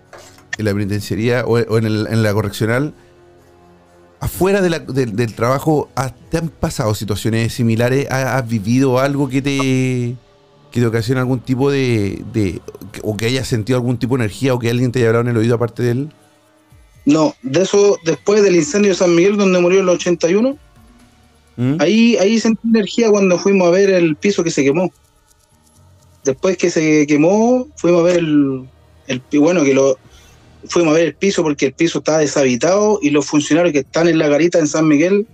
en la penitenciaría o, o en, el- en la correccional, afuera de del- trabajo, ¿has- ¿te han pasado situaciones similares? ¿Has, has vivido algo que te, que te ocasiona algún tipo de, de- o que hayas sentido algún tipo de energía o que alguien te haya hablado en el oído aparte de él? No, de eso, después del incendio de San Miguel, donde murió en el 81, ¿Mm? ahí, ahí sentí energía cuando fuimos a ver el piso que se quemó. Después que se quemó, fuimos a ver el, el bueno, que lo fuimos a ver el piso porque el piso estaba deshabitado y los funcionarios que están en la garita en San Miguel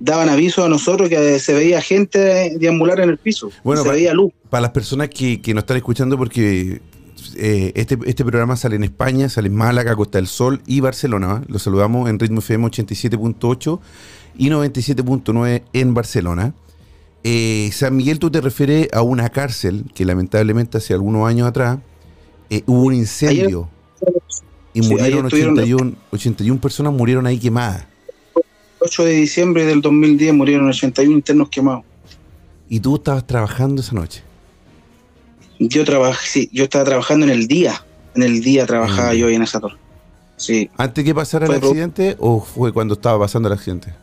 daban aviso a nosotros que se veía gente deambular en el piso, Bueno, se pa- veía luz. para las personas que, que nos están escuchando, porque eh, este, este programa sale en España, sale en Málaga, Costa del Sol y Barcelona. ¿eh? Los saludamos en Ritmo FM 87.8 y 97.9 en Barcelona. Eh, San Miguel, tú te refieres a una cárcel que lamentablemente hace algunos años atrás eh, hubo un incendio y Sí, murieron ayer estuvieron- 81, 81 personas murieron ahí quemadas. 8 de diciembre del 2010 murieron 81 internos quemados. Y tú estabas trabajando esa noche. Yo trabajé, sí, yo estaba trabajando en el día, en el día trabajaba Mm. yo ahí en esa torre. Sí, ¿Antes que pasara el Fue accidente o fue cuando estaba pasando el accidente?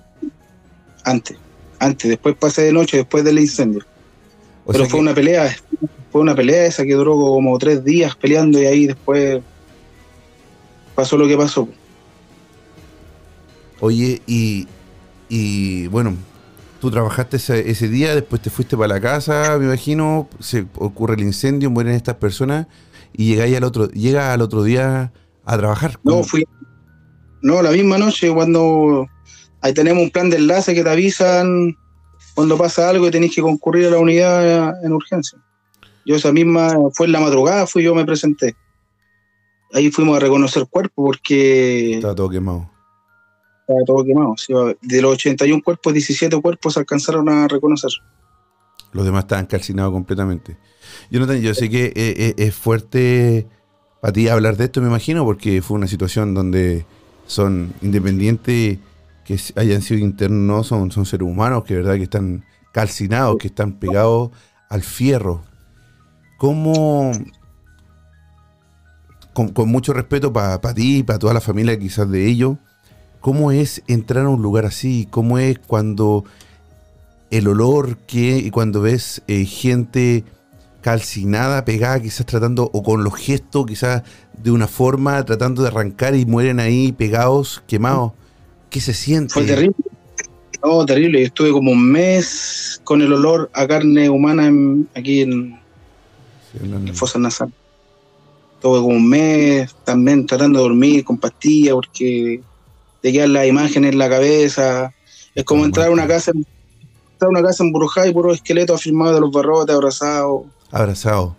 antes. Antes, después pasé de noche, después del incendio. O Pero fue que- una pelea, fue una pelea esa que duró como tres días peleando y ahí después pasó lo que pasó. Oye, y, y bueno, tú trabajaste ese, ese día, después te fuiste para la casa, me imagino, se ocurre el incendio, mueren estas personas y llegáis al otro, llega al otro día a trabajar. No, fui. No, la misma noche cuando ahí tenemos un plan de enlace que te avisan cuando pasa algo y tenés que concurrir a la unidad en urgencia. Yo esa misma, fue en la madrugada, fui yo me presenté. Ahí fuimos a reconocer cuerpo porque Estaba todo quemado. Todo quemado. de los 81 cuerpos, 17 cuerpos alcanzaron a reconocer. Los demás estaban calcinados completamente. Jonathan, yo sé que eh, eh, es fuerte para ti hablar de esto, me imagino, porque fue una situación donde son independientes, que hayan sido internos, son, seres humanos que verdad que están calcinados, que están pegados al fierro. ¿Cómo, con mucho respeto para ti y para toda la familia quizás de ellos, cómo es entrar a un lugar así? ¿Cómo es cuando el olor que y cuando ves eh, gente calcinada, pegada, quizás tratando, o con los gestos, quizás de una forma, tratando de arrancar y mueren ahí pegados, quemados. ¿Qué se siente? Fue terrible. No, terrible. Yo estuve como un mes con el olor a carne humana en- aquí en, Sí, no, no. en fosas nasales. Estuve como un mes también tratando de dormir con pastillas porque te quedan las imágenes en la cabeza. Es como entrar a una casa, entrar a una casa embrujada y puro esqueleto afirmado de los barrotes, abrazados, Abrazado.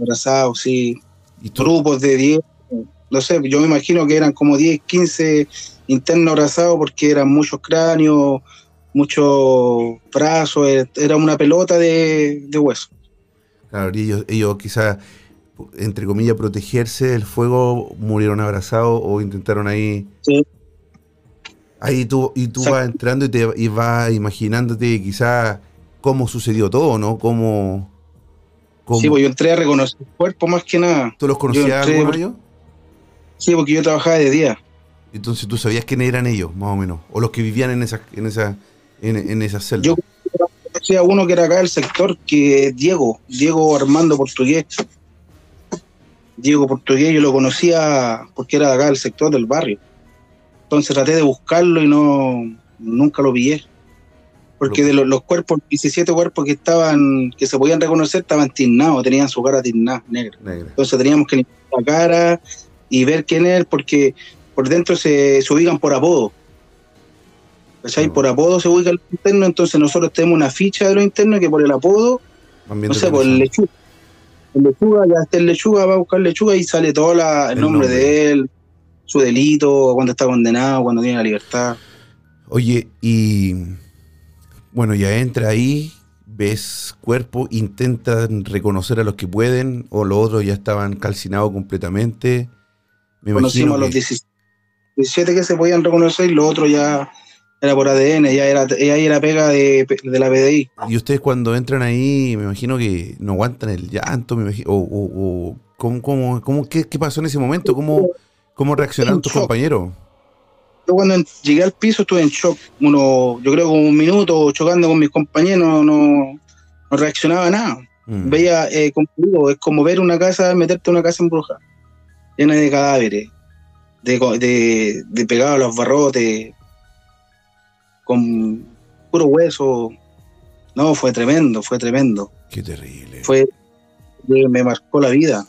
abrazados, sí. Y tú, Grupos de 10, no sé, yo me imagino que eran como 10, 15 internos abrazados porque eran muchos cráneos, muchos brazos, eh, era una pelota de, de hueso. claro, y ellos, ellos quizás, entre comillas, protegerse del fuego, murieron abrazados o intentaron ahí. Sí. Ahí tú, y tú Exacto. vas entrando y, te, y vas imaginándote quizás cómo sucedió todo, ¿no? Cómo, cómo- Sí, pues yo entré a reconocer el cuerpo más que nada. ¿Tú los conocías yo por- ellos? Sí, porque yo trabajaba de día. Entonces tú sabías quiénes eran ellos, más o menos. O los que vivían en esa, en esa, en, en esa celda. Yo conocía uno que era acá del sector, que Diego, Diego Armando Portugués. Diego Portugués, yo lo conocía porque era de acá del sector del barrio. Entonces traté de buscarlo y no nunca lo pillé. Porque Lo- de los, los cuerpos, 17 cuerpos que estaban, que se podían reconocer, estaban tiznados, tenían su cara tiznada, negra. Negra. Entonces teníamos que limpiar la cara y ver quién es, porque por dentro se, se ubican por apodo. ¿Cachai? No. Por apodo se ubica el interno, entonces nosotros tenemos una ficha de los internos que por el apodo, no sé, por el son. lechuga. El lechuga, ya está el lechuga, va a buscar lechuga y sale todo la- el, El nombre, nombre. de él, su delito, cuando está condenado, cuando tiene la libertad. Oye, y bueno, ya entra ahí, ves cuerpo, intentan reconocer a los que pueden, o los otros ya estaban calcinados completamente. Me imagino Conocimos a los que- 17, 17 que se podían reconocer y los otros ya era por ADN, ya era, ya era pega de, de la PDI. Y ustedes cuando entran ahí, me imagino que no aguantan el llanto, me imagino, o, o- o- ¿cómo, cómo- cómo- qué, qué pasó en ese momento? ¿Cómo, cómo reaccionaron tus compañeros? Yo cuando llegué al piso estuve en shock, uno, yo creo como un minuto chocando con mis compañeros, no, no, reaccionaba a nada. Mm. Veía, eh, es como ver una casa, meterte en una casa embrujada, llena de cadáveres, de, de, de pegados a los barrotes, con puro hueso. No, fue tremendo, fue tremendo. Qué terrible. Fue, me marcó la vida,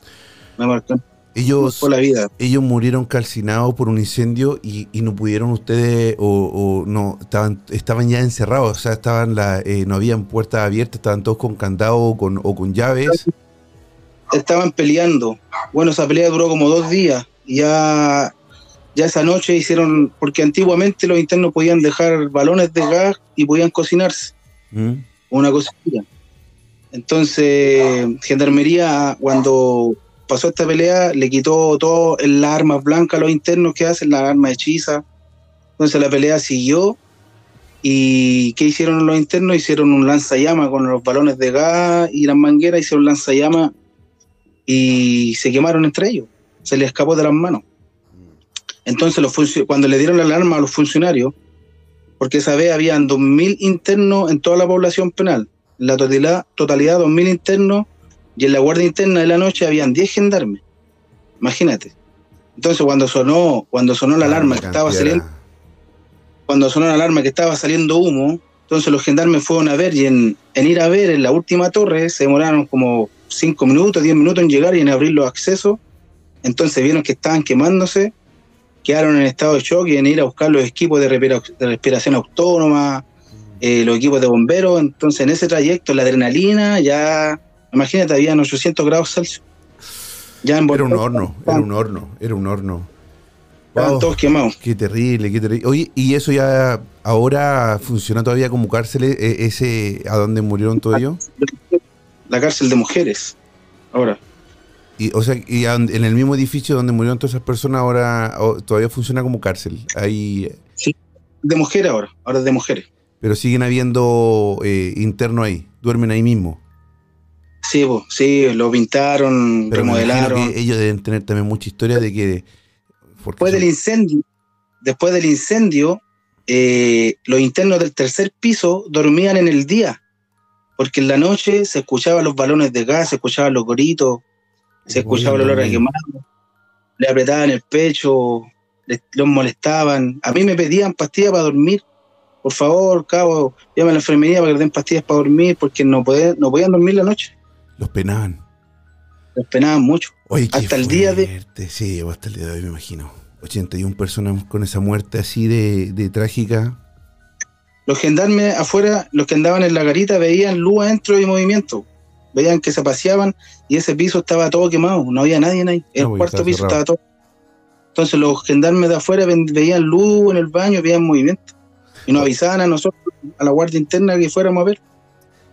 me marcó, ellos, marcó la vida. ellos murieron calcinados por un incendio y, y no pudieron ustedes, o, o no, estaban, estaban ya encerrados, o sea, estaban la, eh, no habían puertas abiertas, estaban todos con candado o con, o con llaves. estaban peleando. Bueno, esa pelea duró como dos días. Ya, ya esa noche hicieron, porque antiguamente los internos podían dejar balones de gas y podían cocinarse, ¿Mm? una cosilla. Entonces, Gendarmería, cuando pasó esta pelea, le quitó todas las armas blancas los internos que hacen, las armas hechizas. Entonces la pelea siguió. ¿Y qué hicieron los internos? Hicieron un lanzallamas con los balones de gas y las mangueras, hicieron lanzallamas y se quemaron entre ellos. Se les escapó de las manos. Entonces, cuando le dieron la alarma a los funcionarios, porque esa vez habían 2.000 internos en toda la población penal, en la totalidad, totalidad 2.000 internos, y en la guardia interna de la noche habían 10 gendarmes. Imagínate. Entonces, cuando sonó, cuando sonó la ah, alarma que estaba saliendo, cuando sonó la alarma que estaba saliendo humo, entonces los gendarmes fueron a ver y en, ir a ver en la última torre se demoraron como 5 minutos, 10 minutos en llegar y en abrir los accesos. Entonces vieron que estaban quemándose, quedaron en estado de shock y en ir a buscar los equipos de, respiración autónoma, eh, los equipos de bomberos. Entonces en ese trayecto la adrenalina ya, imagínate, habían 800 grados Celsius. Ya en era un horno, era un horno, era un horno. Estaban todos quemados. Qué terrible, qué terrible. Oye, ¿y eso ya ahora funciona todavía como cárcel, e, ese a donde murieron todos ellos? La cárcel de mujeres, ahora. Y, o sea, y en el mismo edificio donde murieron todas esas personas ahora todavía funciona como cárcel. Ahí... Sí, de mujeres ahora, ahora es de mujeres. Pero siguen habiendo eh, internos ahí, duermen ahí mismo. Sí, sí, lo pintaron, remodelaron. ellos deben tener también mucha historia de que Después del incendio, después del incendio, eh, los internos del tercer piso dormían en el día, porque en la noche se escuchaban los balones de gas, se escuchaban los gritos, se escuchaba el olor a quemado, le apretaban el pecho, los molestaban. A mí me pedían pastillas para dormir. Por favor, cabo, llama a la enfermería para que le den pastillas para dormir, porque no, no podían dormir la noche. Los penaban. Los penaban mucho. hasta el día de. Sí, hasta el día de hoy me imagino. 81 personas con esa muerte así de, trágica. Los gendarmes afuera, los que andaban en la garita, veían luz adentro y movimiento. Veían que se paseaban y ese piso estaba todo quemado. No había nadie ahí. El cuarto piso estaba todo. Entonces los gendarmes de afuera veían luz en el baño, veían movimiento. Y nos avisaban a nosotros, a la guardia interna, que fuéramos a ver.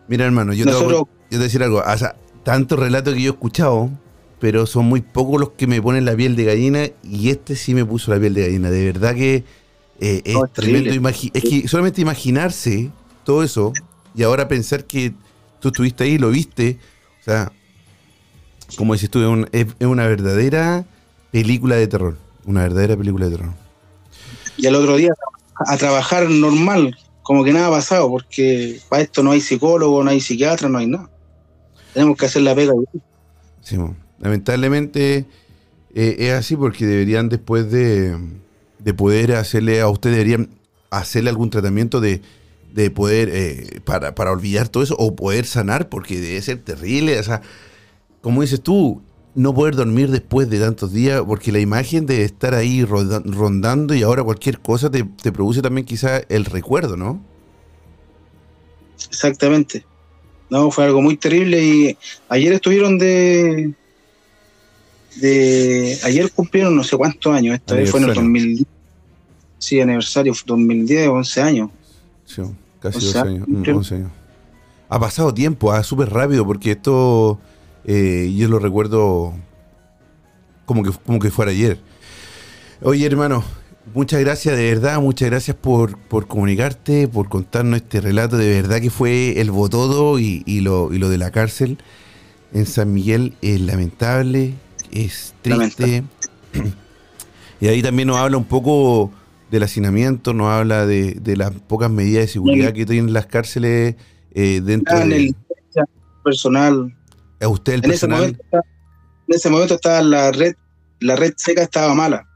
Mira, hermano, yo, te, voy, yo te voy a decir algo. O sea, tanto relato que yo he escuchado, pero son muy pocos los que me ponen la piel de gallina y este sí me puso la piel de gallina. De verdad que eh, es tremendo. Es que solamente imaginarse todo eso y ahora pensar que tú estuviste ahí, lo viste, o sea, como dices tú, es, una verdadera película de terror. Una verdadera película de terror. Y al otro día a trabajar normal, como que nada ha pasado, porque para esto no hay psicólogo, no hay psiquiatra, no hay nada. Tenemos que hacer la pega. Sí, lamentablemente eh, es así porque deberían después de, poder hacerle, a usted deberían hacerle algún tratamiento de, poder, eh, para, para, olvidar todo eso o poder sanar, porque debe ser terrible. O sea, como dices tú, no poder dormir después de tantos días, porque la imagen de estar ahí rondando y ahora cualquier cosa te, te produce también quizá el recuerdo, ¿no? Exactamente. No, fue algo muy terrible y ayer estuvieron de... de ayer cumplieron no sé cuántos años, esta vez fue en el 2010. Sí, aniversario, 2010, 11 años. Sí, casi 11 años, 11 años. Ha pasado tiempo, ha súper rápido, porque esto eh, yo lo recuerdo como que, como que fuera ayer. Oye, hermano, Muchas gracias, de verdad, muchas gracias por, comunicarte, por contarnos este relato. De verdad que fue el botodo y, y, lo, y lo de la cárcel en San Miguel es lamentable, es triste. Y ahí también nos habla un poco del hacinamiento, nos habla de, las pocas medidas de seguridad que tienen las cárceles eh, dentro en el personal. ¿A usted el personal? en ese momento estaba la red, la red seca estaba mala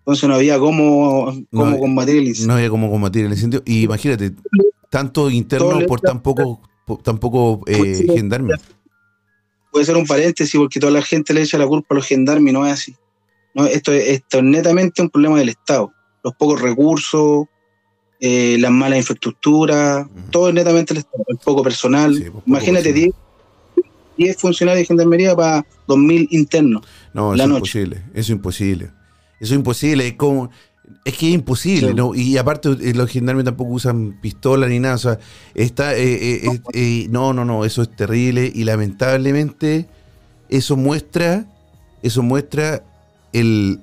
entonces no había cómo, cómo combatir el incendio. No había cómo combatir el incendio. Y imagínate, tanto interno por tan poco, tampoco eh, gendarmes. Puede ser un paréntesis porque toda la gente le echa la culpa a los gendarmes y no es así. No, esto, es, esto es netamente un problema del Estado. Los pocos recursos, eh, las malas infraestructuras, todo es netamente el Estado, el poco personal. Pues, Imagínate 10, 10 funcionarios de gendarmería para 2.000 internos. No, es imposible, eso es imposible. Eso es imposible, es como... Es que es imposible, ¿no? Y aparte eh, los gendarmes tampoco usan pistola ni nada, o sea, está... Eh, eh, no, no, no, eso es terrible y lamentablemente eso muestra, eso muestra el,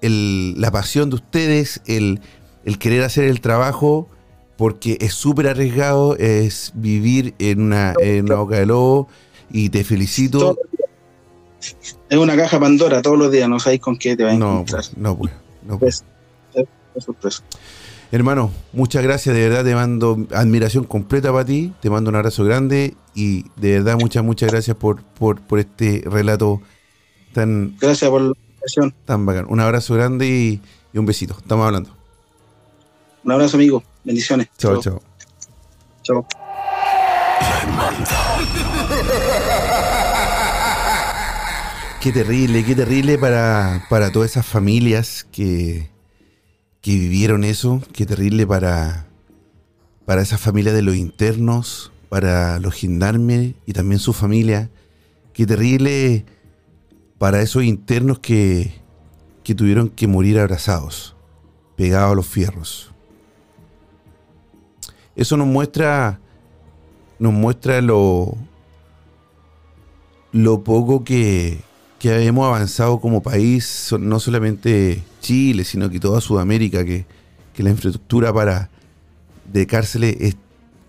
el, la pasión de ustedes, el, el querer hacer el trabajo, porque es súper arriesgado, es vivir en una, en una boca de lobo, y te felicito es una caja Pandora todos los días, no sabéis con qué te va a No, encontrar. pues, no, pues, no, pues. Es- es sorpresa. Hermano, muchas gracias, de verdad te mando admiración completa para ti, te mando un abrazo grande y de verdad muchas, muchas gracias por, por, por este relato tan, Gracias por la invitación. tan bacán. Un abrazo grande y, y un besito. Estamos hablando. Un abrazo, amigo. Bendiciones. Chao, chao. Chao. Qué terrible, qué terrible para, para todas esas familias que, que vivieron eso. Qué terrible para, para esas familias de los internos, para los gendarmes y también su familia. Qué terrible para esos internos que, que tuvieron que morir abrazados, pegados a los fierros. Eso nos muestra, nos muestra lo, lo poco que, que hemos avanzado como país, no solamente Chile, sino que toda Sudamérica, que, que la infraestructura para de cárceles es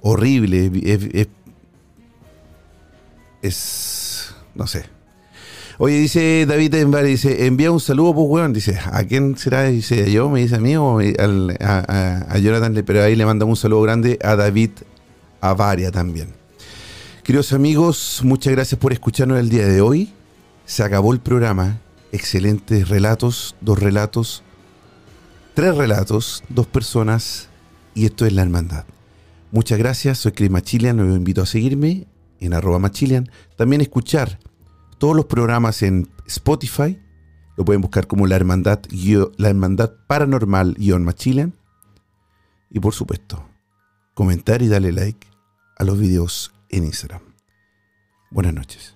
horrible, es, es- es- no sé. Oye, dice David Envare, dice, envía un saludo, pues, weón. Dice, ¿a quién será? Dice, ¿a yo? Me dice a mí o a Jonathan, pero ahí le mandamos un saludo grande a David Avaria también. Queridos amigos, muchas gracias por escucharnos el día de hoy. Se acabó el programa. Excelentes relatos, dos relatos, tres relatos, dos personas y esto es la hermandad. Muchas gracias, soy Chris Machilian, los invito a seguirme en arroba Machilian. También escuchar todos los programas en Spotify. Lo pueden buscar como la hermandad, la hermandad paranormal guion. Y por supuesto, comentar y darle like a los videos en Instagram. Buenas noches.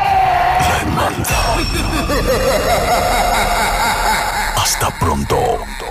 Hasta pronto.